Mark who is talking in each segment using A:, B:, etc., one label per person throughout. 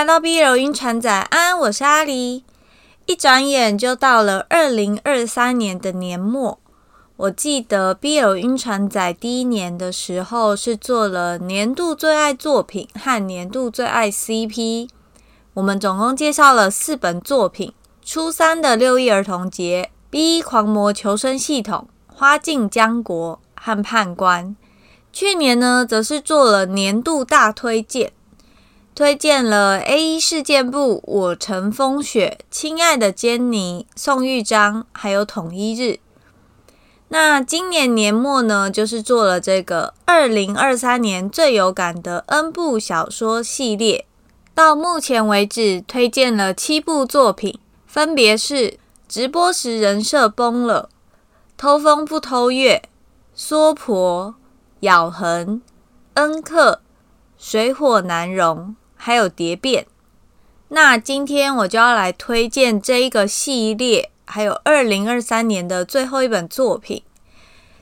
A: 来到 BL 晕船仔，安，我是阿狸。一转眼就到了二零二三年的年末。我记得 BL 晕船仔第一年的时候是做了年度最爱作品和年度最爱 CP。我们总共介绍了四本作品：初三的六一儿童节、B 狂魔求生系统、花镜江国和判官。去年呢，则是做了年度大推荐。推荐了 A 一事件簿、我乘风雪、亲爱的坚尼、宋玉章，还有统一日。那今年年末呢，就是做了这个二零二三年最有感的 N 部小说系列。到目前为止，推荐了七部作品，分别是直播时人设崩了、偷风不偷月、娑婆、咬痕、恩客、水火难容。还有蝶变，那今天我就要来推荐这一个系列，还有二零二三年的最后一本作品。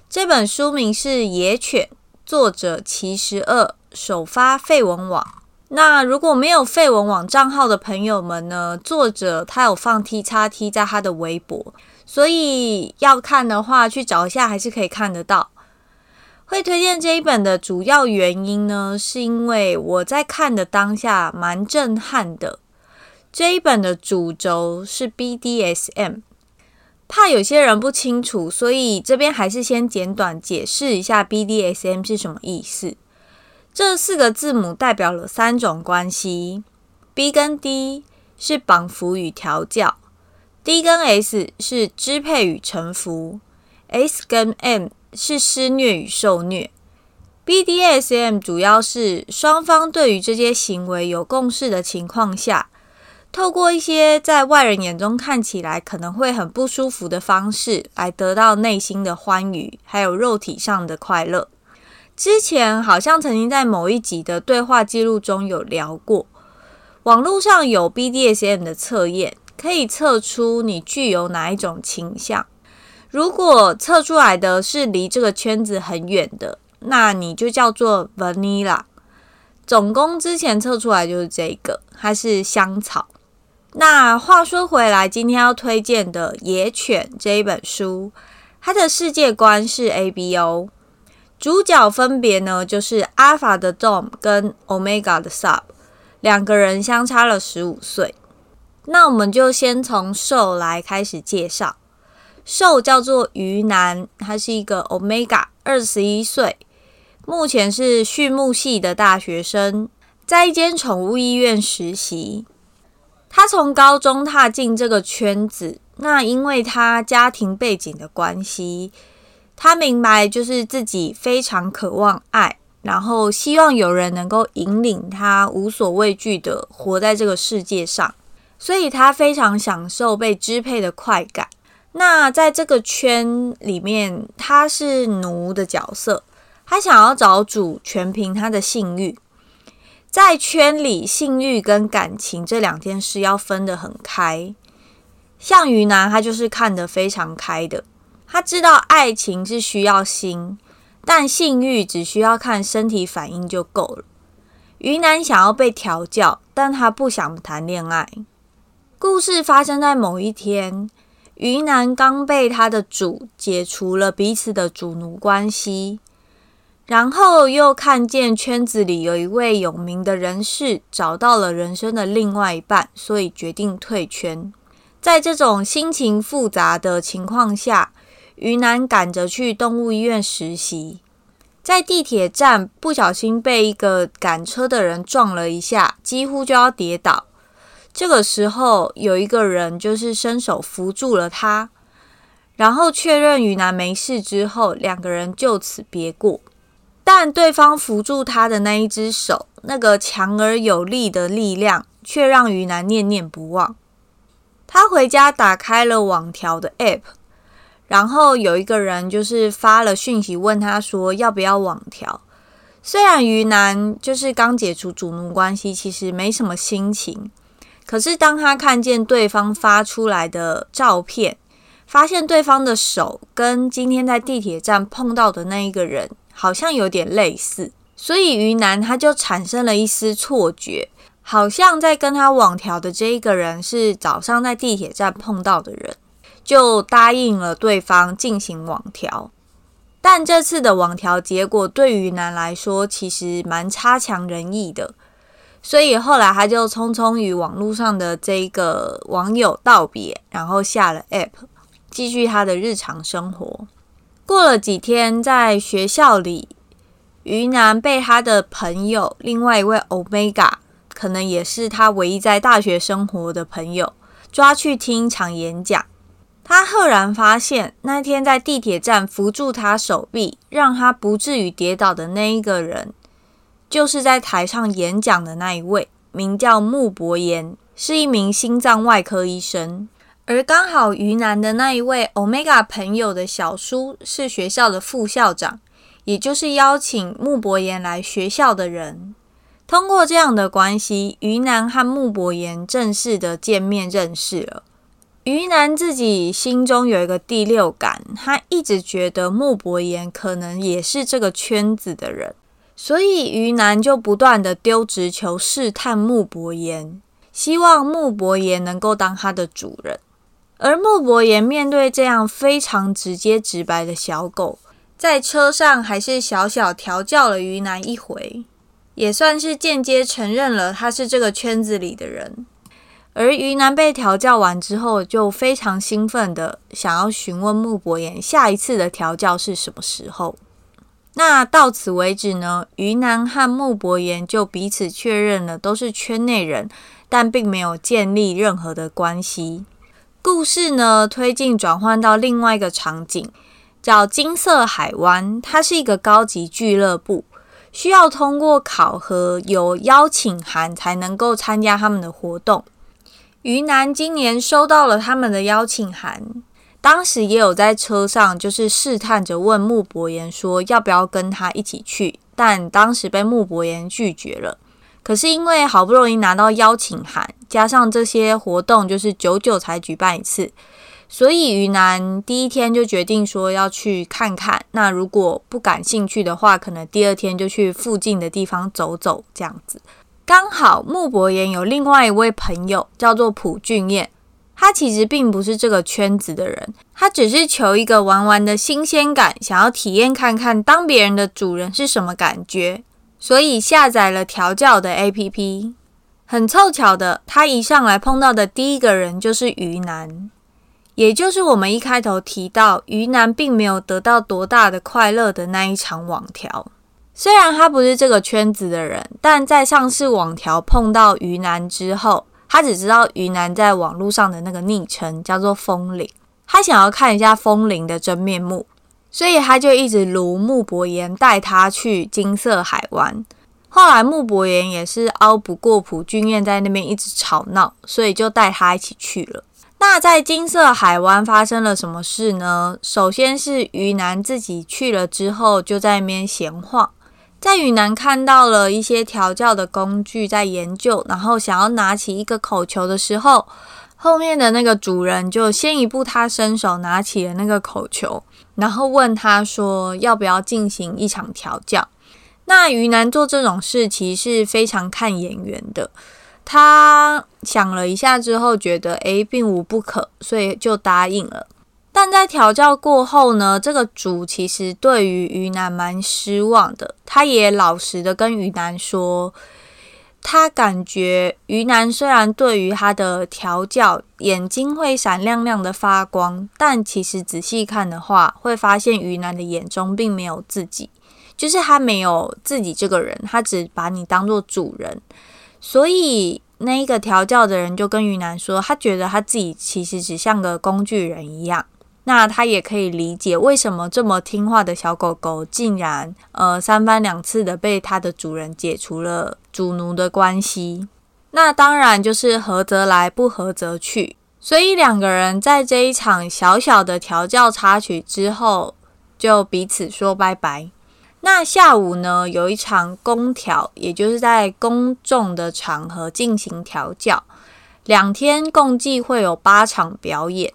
A: 这本书名是《野犬》，作者其实二，首发废文网。那如果没有废文网账号的朋友们呢？作者他有放 T 叉 T 在他的微博，所以要看的话去找一下，还是可以看得到。会推荐这一本的主要原因呢，是因为我在看的当下蛮震撼的。这一本的主轴是 BDSM，怕有些人不清楚，所以这边还是先简短解释一下 BDSM 是什么意思。这四个字母代表了三种关系：B 跟 D 是绑缚与调教，D 跟 S 是支配与臣服，S 跟 M。是施虐与受虐，BDSM 主要是双方对于这些行为有共识的情况下，透过一些在外人眼中看起来可能会很不舒服的方式，来得到内心的欢愉，还有肉体上的快乐。之前好像曾经在某一集的对话记录中有聊过，网络上有 BDSM 的测验，可以测出你具有哪一种倾向。如果测出来的是离这个圈子很远的，那你就叫做 Vanilla。总攻之前测出来就是这个，它是香草。那话说回来，今天要推荐的《野犬》这一本书，它的世界观是 ABO，主角分别呢就是 Alpha 的 Dom 跟 Omega 的 Sub，两个人相差了十五岁。那我们就先从瘦来开始介绍。受叫做鱼男，他是一个 Omega，二十一岁，目前是畜牧系的大学生，在一间宠物医院实习。他从高中踏进这个圈子，那因为他家庭背景的关系，他明白就是自己非常渴望爱，然后希望有人能够引领他无所畏惧的活在这个世界上，所以他非常享受被支配的快感。那在这个圈里面，他是奴的角色，他想要找主，全凭他的性欲。在圈里，性欲跟感情这两件事要分得很开。像鱼男，他就是看得非常开的，他知道爱情是需要心，但性欲只需要看身体反应就够了。鱼男想要被调教，但他不想谈恋爱。故事发生在某一天。鱼男刚被他的主解除了彼此的主奴关系，然后又看见圈子里有一位有名的人士找到了人生的另外一半，所以决定退圈。在这种心情复杂的情况下，鱼男赶着去动物医院实习，在地铁站不小心被一个赶车的人撞了一下，几乎就要跌倒。这个时候，有一个人就是伸手扶住了他，然后确认鱼男没事之后，两个人就此别过。但对方扶住他的那一只手，那个强而有力的力量，却让鱼男念念不忘。他回家打开了网条的 App，然后有一个人就是发了讯息问他说要不要网条。虽然鱼男就是刚解除主奴关系，其实没什么心情。可是，当他看见对方发出来的照片，发现对方的手跟今天在地铁站碰到的那一个人好像有点类似，所以于南他就产生了一丝错觉，好像在跟他网调的这一个人是早上在地铁站碰到的人，就答应了对方进行网调。但这次的网调结果对于南来说其实蛮差强人意的，所以后来他就匆匆与网络上的这个网友道别，然后下了 App，继续他的日常生活。过了几天，在学校里，于南被他的朋友另外一位 Omega，可能也是他唯一在大学生活的朋友，抓去听一场演讲。他赫然发现，那天在地铁站扶住他手臂，让他不至于跌倒的那一个人，就是在台上演讲的那一位，名叫穆博言，是一名心脏外科医生。而刚好于南的那一位 Omega 朋友的小叔是学校的副校长，也就是邀请穆博言来学校的人。通过这样的关系，于南和穆博言正式的见面认识了。于南自己心中有一个第六感，他一直觉得穆博言可能也是这个圈子的人，所以鱼男就不断的丢直球试探穆博言，希望穆博言能够当他的主人。而穆博言面对这样非常直接直白的小狗，在车上还是小小调教了鱼男一回，也算是间接承认了他是这个圈子里的人。而鱼男被调教完之后，就非常兴奋的想要询问穆博言下一次的调教是什么时候。那到此为止呢，鱼男和穆博言就彼此确认了都是圈内人，但并没有建立任何的关系。故事呢，推进转换到另外一个场景，叫金色海湾，它是一个高级俱乐部，需要通过考核有邀请函才能够参加他们的活动。鱼男今年收到了他们的邀请函，当时也有在车上，就是试探着问穆博言说要不要跟他一起去，但当时被穆博言拒绝了。可是因为好不容易拿到邀请函，加上这些活动就是久久才举办一次，所以于南第一天就决定说要去看看。那如果不感兴趣的话，可能第二天就去附近的地方走走，这样子。刚好穆博言有另外一位朋友叫做朴俊彦，他其实并不是这个圈子的人，他只是求一个玩玩的新鲜感，想要体验看看当别人的主人是什么感觉，所以下载了调教的 APP。很凑巧的，他一上来碰到的第一个人就是鱼男，也就是我们一开头提到鱼男并没有得到多大的快乐的那一场网调。虽然他不是这个圈子的人，但在上次网调碰到鱼男之后，他只知道鱼男在网络上的那个昵称叫做风铃，他想要看一下风铃的真面目，所以他就一直如穆博言带他去金色海湾。后来穆博言也是拗不过朴俊彦在那边一直吵闹，所以就带他一起去了。那在金色海湾发生了什么事呢？首先是鱼男自己去了之后，就在那边闲晃。在鱼男看到了一些调教的工具在研究，然后想要拿起一个口球的时候，后面的那个主人就先一步，他伸手拿起了那个口球，然后问他说要不要进行一场调教。那鱼男做这种事其实是非常看眼缘的，他想了一下之后觉得诶并无不可，所以就答应了。但在调教过后呢，这个主其实对于鱼男蛮失望的。他也老实的跟鱼男说，他感觉鱼男虽然对于他的调教眼睛会闪亮亮的发光，但其实仔细看的话，会发现鱼男的眼中并没有自己，就是他没有自己这个人，他只把你当做主人。所以那一个调教的人就跟鱼男说，他觉得他自己其实只像个工具人一样。那他也可以理解为什么这么听话的小狗狗，竟然呃三番两次的被它的主人解除了主奴的关系。那当然就是合则来，不合则去。所以两个人在这一场小小的调教插曲之后，就彼此说拜拜。那下午呢，有一场公调，也就是在公众的场合进行调教，两天共计会有八场表演。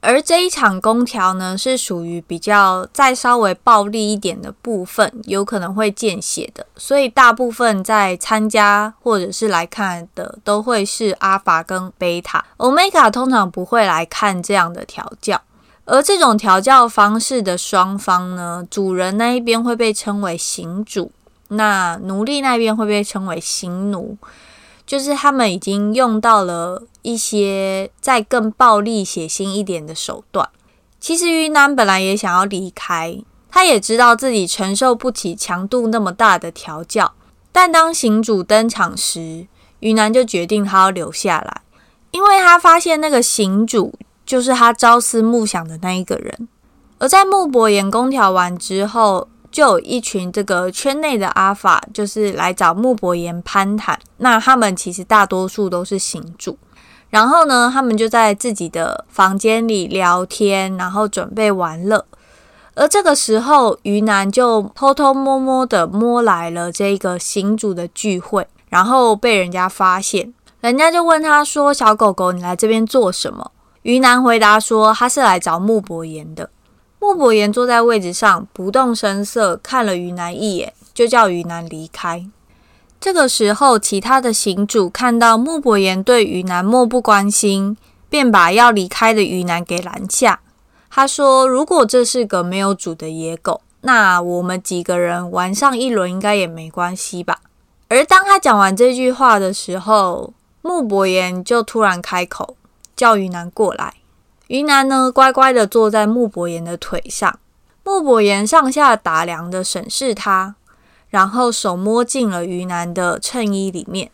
A: 而这一场公调呢，是属于比较再稍微暴力一点的部分，有可能会见血的，所以大部分在参加或者是来看的，都会是阿法跟贝塔。欧米伽通常不会来看这样的调教，而这种调教方式的双方呢，主人那一边会被称为行主，那奴隶那边会被称为行奴。就是他们已经用到了一些再更暴力、血腥一点的手段。其实云南本来也想要离开，他也知道自己承受不起强度那么大的调教。但当行主登场时，云南就决定他要留下来，因为他发现那个行主就是他朝思暮想的那一个人。而在木伯岩公调完之后，就有一群这个圈内的阿法，就是来找穆伯言攀谈。那他们其实大多数都是行主，然后呢，他们就在自己的房间里聊天，然后准备玩乐。而这个时候，于南就偷偷摸摸的摸来了这个行主的聚会，然后被人家发现。人家就问他说：“小狗狗，你来这边做什么？”于南回答说：“他是来找穆伯言的。”木伯言坐在位置上，不动声色看了于南一眼，就叫于南离开。这个时候，其他的行主看到木伯言对于南漠不关心，便把要离开的于南给拦下。他说：“如果这是个没有主的野狗，那我们几个人玩上一轮应该也没关系吧？”而当他讲完这句话的时候，木伯言就突然开口，叫于南过来。云南呢，乖乖的坐在木伯言的腿上。木伯言上下打量的审视他，然后手摸进了云南的衬衣里面。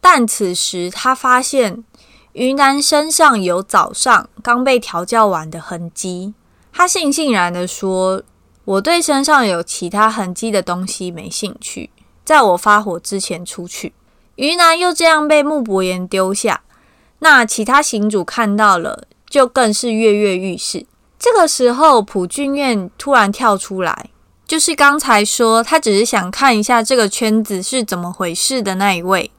A: 但此时他发现云南身上有早上刚被调教完的痕迹。他悻悻然的说：“我对身上有其他痕迹的东西没兴趣，在我发火之前出去。”云南又这样被木伯言丢下。那其他行主看到了。就更是跃跃欲试。这个时候，朴俊彦突然跳出来，就是刚才说他只是想看一下这个圈子是怎么回事的那一位。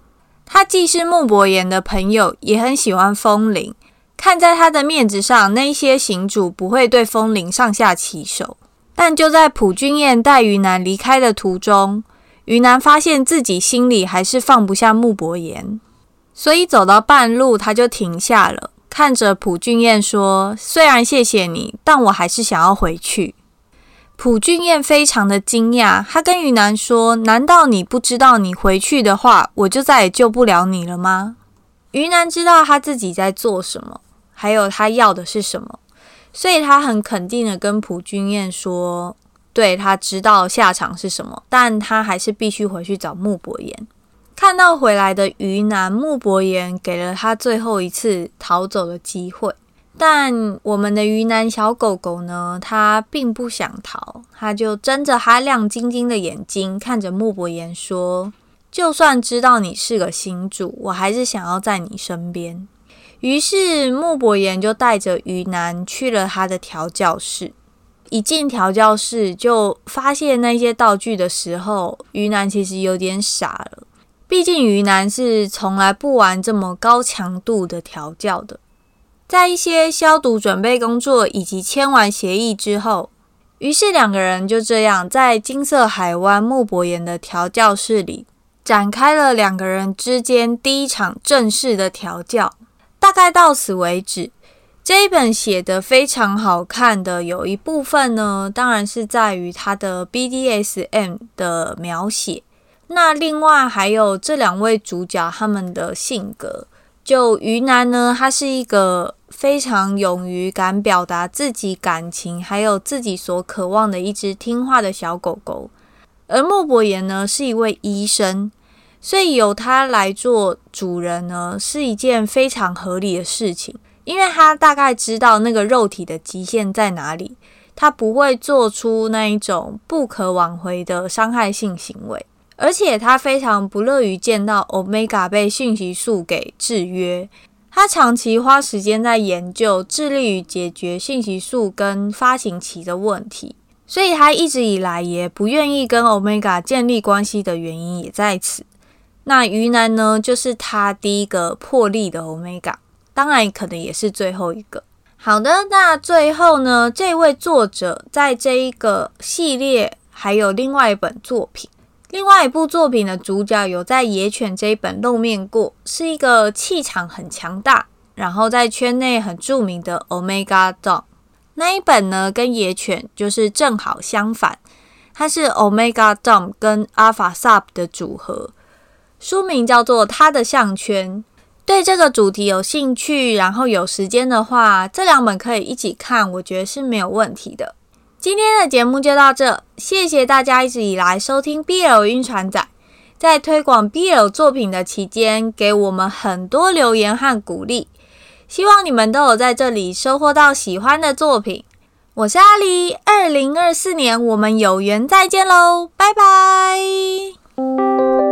A: 他既是穆伯言的朋友，也很喜欢风铃。看在他的面子上，那些行主不会对风铃上下其手。但就在朴俊彦带于南离开的途中，于南发现自己心里还是放不下穆伯言，所以走到半路，他就停下了。看着朴俊彦说：“虽然谢谢你，但我还是想要回去。”朴俊彦非常的惊讶，他跟于南说：“难道你不知道你回去的话，我就再也救不了你了吗？”于南知道他自己在做什么，还有他要的是什么，所以他很肯定的跟朴俊彦说：“对，他知道下场是什么，但他还是必须回去找穆伯言。”看到回来的鱼南，木伯言给了他最后一次逃走的机会，但我们的鱼南小狗狗呢？它并不想逃，它就睁着它亮晶晶的眼睛看着木伯言说：“就算知道你是个新主，我还是想要在你身边。”于是木伯言就带着鱼南去了他的调教室。一进调教室，就发现那些道具的时候，鱼南其实有点傻了。毕竟于南是从来不玩这么高强度的调教的。在一些消毒准备工作以及签完协议之后，于是两个人就这样在金色海湾木博岩的调教室里展开了两个人之间第一场正式的调教。大概到此为止。这一本写得非常好看的有一部分呢，当然是在于它的 BDSM 的描写。那另外还有这两位主角他们的性格，就于南呢，他是一个非常勇于敢表达自己感情，还有自己所渴望的一只听话的小狗狗。而莫伯岩呢，是一位医生，所以由他来做主人呢，是一件非常合理的事情，因为他大概知道那个肉体的极限在哪里，他不会做出那一种不可挽回的伤害性行为。而且他非常不乐于见到 Omega 被讯息素给制约，他长期花时间在研究，致力于解决信息素跟发情期的问题，所以他一直以来也不愿意跟 Omega 建立关系的原因也在此。那于南呢，就是他第一个破例的 Omega，当然可能也是最后一个。好的，那最后呢，这位作者在这一个系列还有另外一本作品，另外一部作品的主角有在《野犬》这一本露面过，是一个气场很强大，然后在圈内很著名的 Omega Dom。那一本呢，跟《野犬》就是正好相反，它是 Omega Dom 跟 Alpha Sub 的组合，书名叫做《他的项圈》。对这个主题有兴趣，然后有时间的话，这两本可以一起看，我觉得是没有问题的。今天的节目就到这，谢谢大家一直以来收听 BL 晕船仔，在推广 BL 作品的期间，给我们很多留言和鼓励，希望你们都有在这里收获到喜欢的作品。我是阿黎，二零二四年我们有缘再见喽，拜拜。